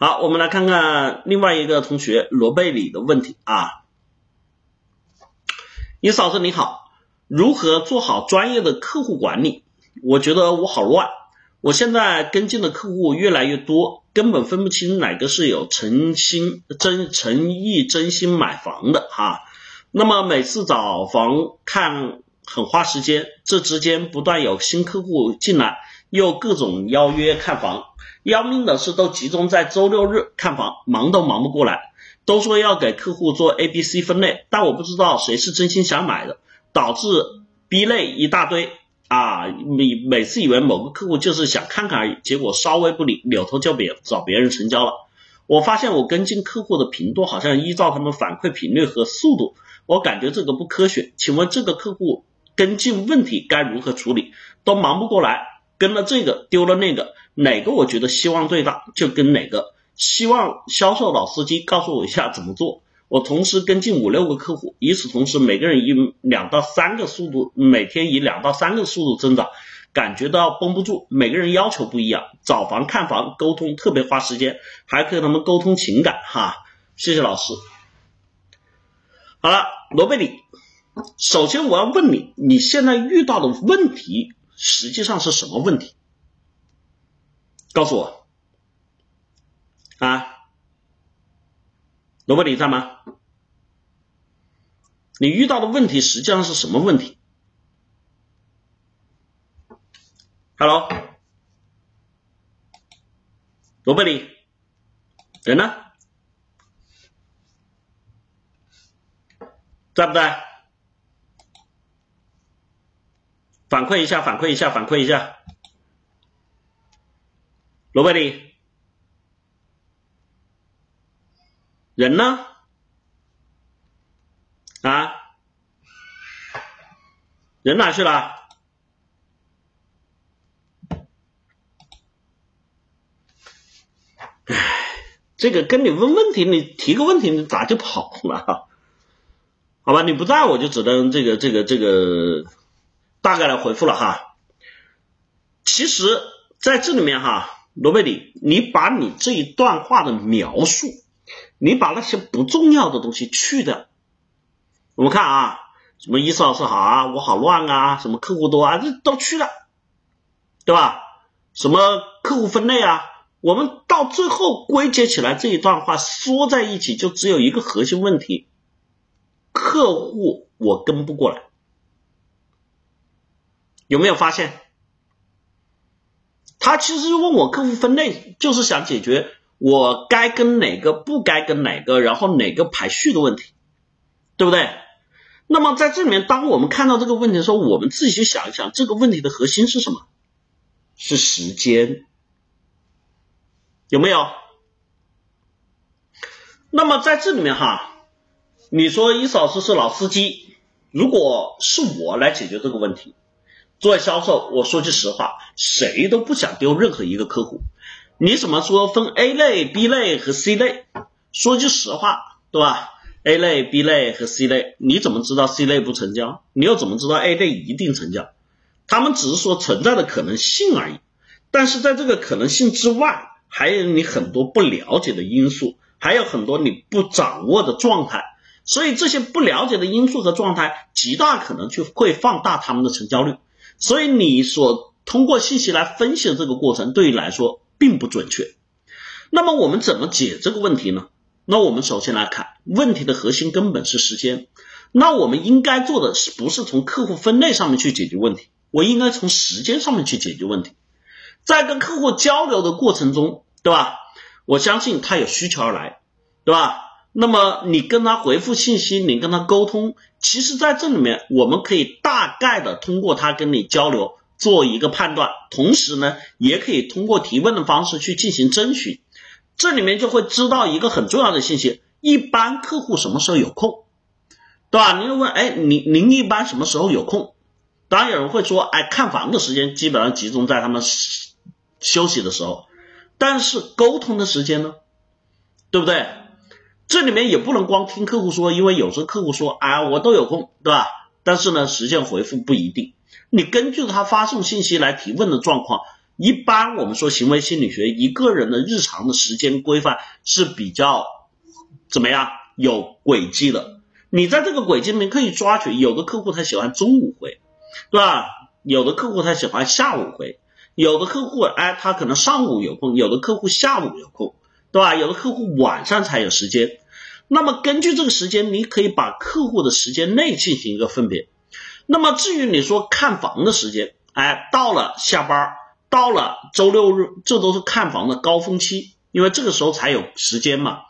好，我们来看看另外一个同学罗贝里的问题啊。尹老师你好，如何做好专业的客户管理？我觉得我好乱，我现在跟进的客户越来越多，根本分不清哪个是有诚心真诚意真心买房的哈。那么每次找房看很花时间，这之间不断有新客户进来，又各种邀约看房。要命的是都集中在周六日看房，忙都忙不过来。都说要给客户做 A、B、C 分类，但我不知道谁是真心想买的，导致 B 类一大堆啊。每每次以为某个客户就是想看看而已，结果稍微不理，扭头就别找别人成交了。我发现我跟进客户的频度好像依照他们反馈频率和速度，我感觉这个不科学。请问这个客户跟进问题该如何处理？都忙不过来，跟了这个丢了那个。哪个我觉得希望最大，就跟哪个。希望销售老司机告诉我一下怎么做。我同时跟进五六个客户，与此同时，每个人以两到三个速度，每天以两到三个速度增长，感觉到绷不住。每个人要求不一样，找房、看房、沟通特别花时间，还可以他们沟通情感哈。谢谢老师。好了，罗贝里，首先我要问你，你现在遇到的问题实际上是什么问题？告诉我啊，罗伯里在吗？你遇到的问题实际上是什么问题？Hello，罗伯里，人呢？在不在？反馈一下，反馈一下，反馈一下。罗贝里，人呢？啊，人哪去了？哎，这个跟你问问题，你提个问题，你咋就跑了？好吧，你不在我就只能这个这个这个大概来回复了哈。其实在这里面哈。罗贝里，你把你这一段话的描述，你把那些不重要的东西去掉。我们看啊，什么伊思老师好啊，我好乱啊，什么客户多啊，这都去了，对吧？什么客户分类啊，我们到最后归结起来这一段话说在一起，就只有一个核心问题：客户我跟不过来，有没有发现？他其实问我客户分类，就是想解决我该跟哪个，不该跟哪个，然后哪个排序的问题，对不对？那么在这里面，当我们看到这个问题的时候，我们自己去想一想，这个问题的核心是什么？是时间，有没有？那么在这里面哈，你说伊嫂子是老司机，如果是我来解决这个问题。作为销售，我说句实话，谁都不想丢任何一个客户。你怎么说分 A 类、B 类和 C 类？说句实话，对吧？A 类、B 类和 C 类，你怎么知道 C 类不成交？你又怎么知道 A 类一定成交？他们只是说存在的可能性而已。但是在这个可能性之外，还有你很多不了解的因素，还有很多你不掌握的状态。所以这些不了解的因素和状态，极大可能就会放大他们的成交率。所以你所通过信息来分析的这个过程，对于来说并不准确。那么我们怎么解这个问题呢？那我们首先来看问题的核心根本是时间。那我们应该做的是不是从客户分类上面去解决问题？我应该从时间上面去解决问题。在跟客户交流的过程中，对吧？我相信他有需求而来，对吧？那么你跟他回复信息，你跟他沟通，其实在这里面我们可以大概的通过他跟你交流做一个判断，同时呢，也可以通过提问的方式去进行征询。这里面就会知道一个很重要的信息：一般客户什么时候有空，对吧？您问，哎，您您一般什么时候有空？当然有人会说，哎，看房的时间基本上集中在他们休息的时候，但是沟通的时间呢，对不对？这里面也不能光听客户说，因为有时候客户说啊，我都有空，对吧？但是呢，实现回复不一定。你根据他发送信息来提问的状况，一般我们说行为心理学，一个人的日常的时间规范是比较怎么样有轨迹的。你在这个轨迹里面可以抓取，有的客户他喜欢中午回，对吧？有的客户他喜欢下午回，有的客户哎他可能上午有空，有的客户下午有空，对吧？有的客户晚上才有时间。那么根据这个时间，你可以把客户的时间内进行一个分别。那么至于你说看房的时间，哎，到了下班，到了周六日，这都是看房的高峰期，因为这个时候才有时间嘛。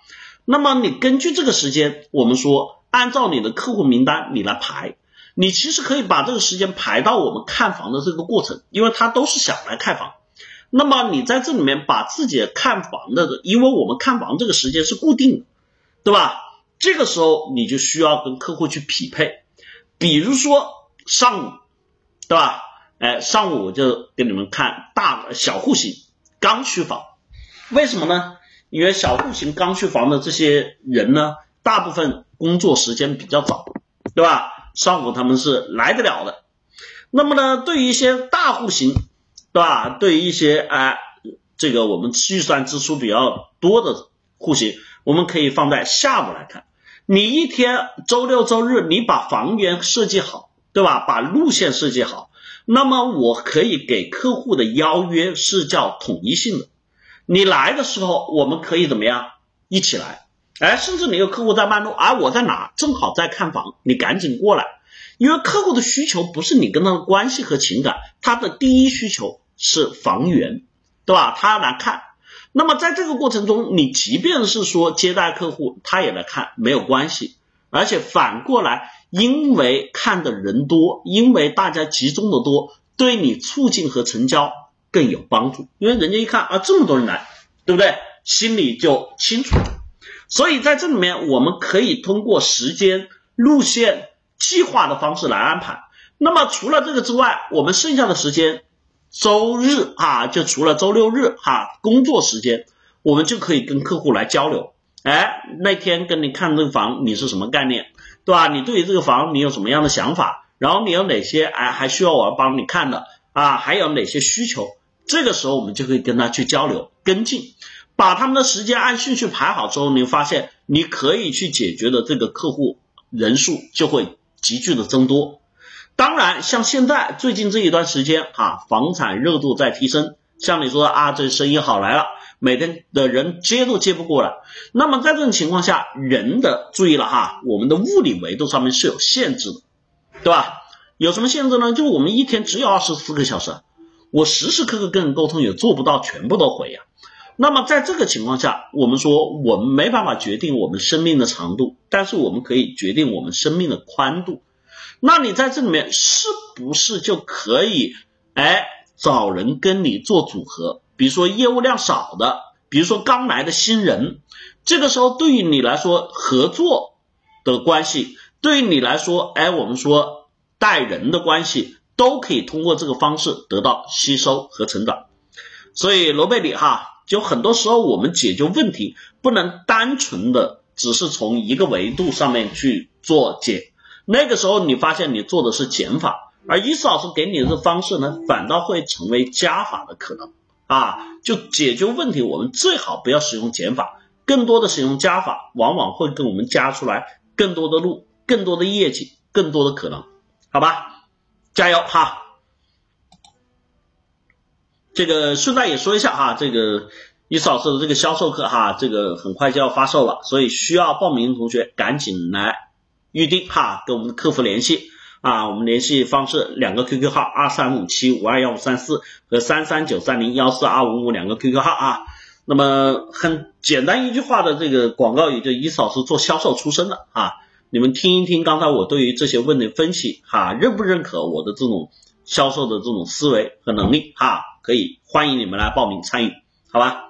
那么你根据这个时间，我们说按照你的客户名单你来排，你其实可以把这个时间排到我们看房的这个过程，因为他都是想来看房。那么你在这里面把自己看房的，因为我们看房这个时间是固定的。对吧？这个时候你就需要跟客户去匹配，比如说上午，对吧？哎，上午我就给你们看大小户型刚需房，为什么呢？因为小户型刚需房的这些人呢，大部分工作时间比较早，对吧？上午他们是来得了的。那么呢，对于一些大户型，对吧？对于一些哎，这个我们预算支出比较多的户型。我们可以放在下午来看，你一天周六周日你把房源设计好，对吧？把路线设计好，那么我可以给客户的邀约是叫统一性的。你来的时候，我们可以怎么样一起来？哎，甚至你有客户在半路，啊我在哪正好在看房，你赶紧过来，因为客户的需求不是你跟他的关系和情感，他的第一需求是房源，对吧？他来看。那么在这个过程中，你即便是说接待客户，他也来看没有关系，而且反过来，因为看的人多，因为大家集中的多，对你促进和成交更有帮助。因为人家一看啊，这么多人来，对不对？心里就清楚。所以在这里面，我们可以通过时间、路线、计划的方式来安排。那么除了这个之外，我们剩下的时间。周日啊，就除了周六日哈，工作时间我们就可以跟客户来交流。哎，那天跟你看这个房，你是什么概念，对吧？你对于这个房你有什么样的想法？然后你有哪些哎还需要我帮你看的啊？还有哪些需求？这个时候我们就可以跟他去交流跟进，把他们的时间按顺序排好之后，你发现你可以去解决的这个客户人数就会急剧的增多。当然，像现在最近这一段时间啊，房产热度在提升。像你说啊，这生意好来了，每天的人接都接不过来。那么在这种情况下，人的注意了哈，我们的物理维度上面是有限制的，对吧？有什么限制呢？就我们一天只有二十四个小时，我时时刻刻跟人沟通也做不到全部都回呀。那么在这个情况下，我们说我们没办法决定我们生命的长度，但是我们可以决定我们生命的宽度。那你在这里面是不是就可以哎找人跟你做组合？比如说业务量少的，比如说刚来的新人，这个时候对于你来说合作的关系，对于你来说哎我们说带人的关系，都可以通过这个方式得到吸收和成长。所以罗贝里哈，就很多时候我们解决问题不能单纯的只是从一个维度上面去做解。那个时候你发现你做的是减法，而伊斯老师给你的方式呢，反倒会成为加法的可能啊！就解决问题，我们最好不要使用减法，更多的使用加法，往往会给我们加出来更多的路、更多的业绩、更多的可能，好吧？加油哈！这个顺带也说一下哈，这个伊斯老师的这个销售课哈，这个很快就要发售了，所以需要报名的同学赶紧来。预定哈，跟我们的客服联系啊，我们联系方式两个 QQ 号二三五七五二幺五三四和三三九三零幺四二五五两个 QQ 号啊。那么很简单一句话的这个广告语，就伊嫂是做销售出身的啊，你们听一听刚才我对于这些问题分析哈，认不认可我的这种销售的这种思维和能力哈？可以欢迎你们来报名参与，好吧？